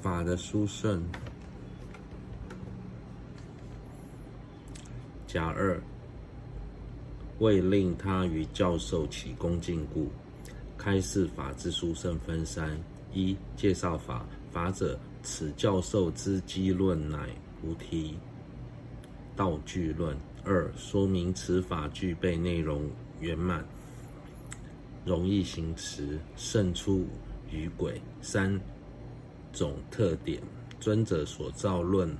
法的殊胜。甲二，为令他于教授起恭敬故，开示法之殊胜分三：一、介绍法，法者，此教授之机论乃菩提道具论；二、说明此法具备内容圆满，容易行持，胜出于轨。三种特点，尊者所造论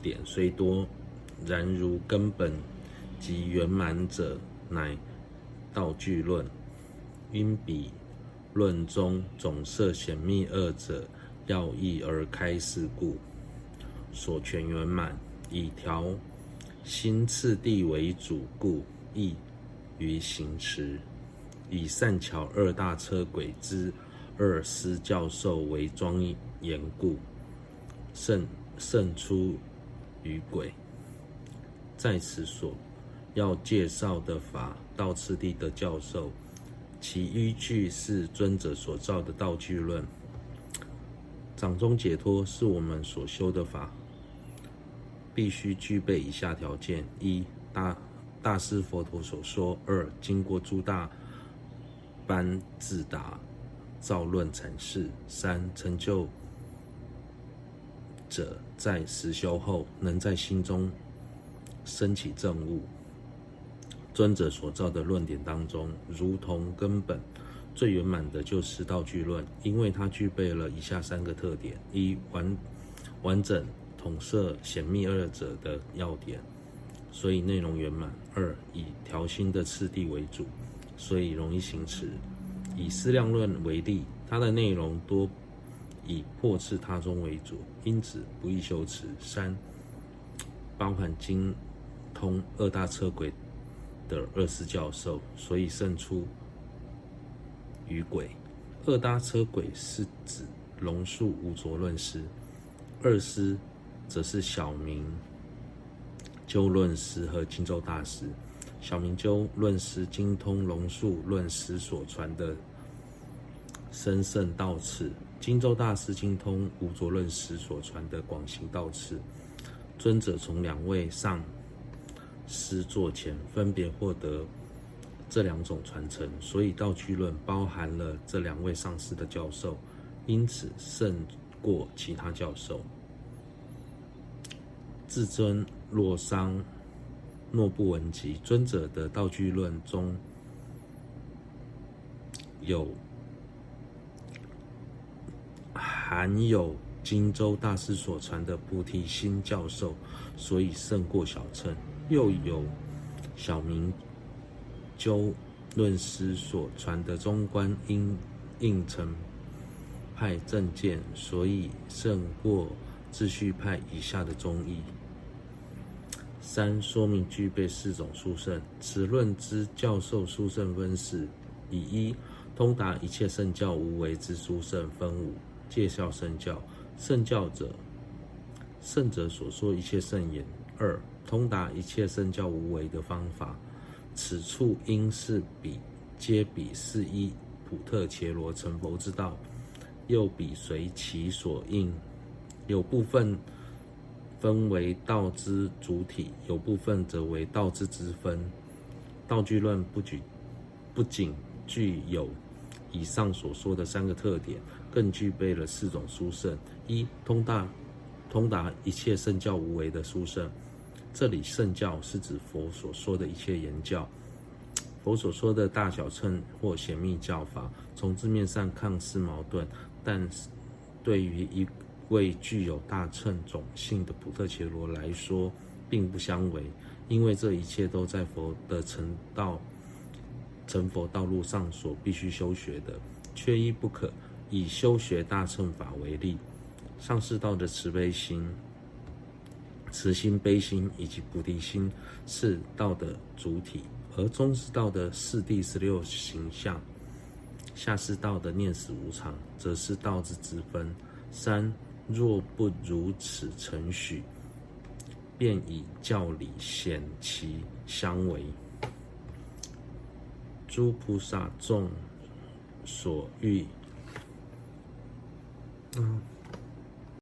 点虽多。然如根本及圆满者，乃道具论。因彼论中总摄显密二者要义而开示故，所全圆满。以调心次第为主故，易于行持。以善巧二大车轨之二师教授为庄严故，胜胜出于轨。在此所要介绍的法道次第的教授，其依据是尊者所造的道具论。掌中解脱是我们所修的法，必须具备以下条件：一、大大师佛陀所说；二、经过诸大般自达造论阐释；三、成就者在实修后能在心中。升起证悟，尊者所造的论点当中，如同根本最圆满的就是道具论，因为它具备了以下三个特点：一、完完整统摄显密二者的要点，所以内容圆满；二、以调心的次第为主，所以容易行持。以思量论为例，它的内容多以破斥他宗为主，因此不易修持。三、包含精。通二大车轨的二师教授，所以胜出于轨。二大车轨是指龙树无着论师，二师则是小明鸠论师和金洲大师。小明鸠论师精通龙树论师所传的深胜道次，金洲大师精通无着论师所传的广行道次。尊者从两位上。师座前分别获得这两种传承，所以道具论包含了这两位上师的教授，因此胜过其他教授。至尊洛桑诺布文集尊者的道具论中有含有荆州大师所传的菩提心教授，所以胜过小乘。又有小明鸠论师所传的中观应应成派正见，所以胜过秩序派以下的中义。三、说明具备四种殊胜。此论之教授殊胜分四：以一通达一切圣教无为之殊胜分五，介绍圣教。圣教者，圣者所说一切圣言。二通达一切圣教无为的方法，此处应是彼皆彼是依普特伽罗成佛之道，又彼随其所应，有部分分为道之主体，有部分则为道之之分。道具论不举不仅具有以上所说的三个特点，更具备了四种殊胜：一通达通达一切圣教无为的殊胜。这里圣教是指佛所说的一切言教，佛所说的大小乘或显密教法，从字面上看似矛盾，但是对于一位具有大乘种性的普特伽罗来说，并不相违，因为这一切都在佛的成道、成佛道路上所必须修学的，缺一不可。以修学大乘法为例，上士道的慈悲心。慈心、悲心以及菩提心是道的主体，而中士道的四谛十六形象，下士道的念死无常，则是道之之分。三若不如此程许，便以教理显其相违。诸菩萨众所欲。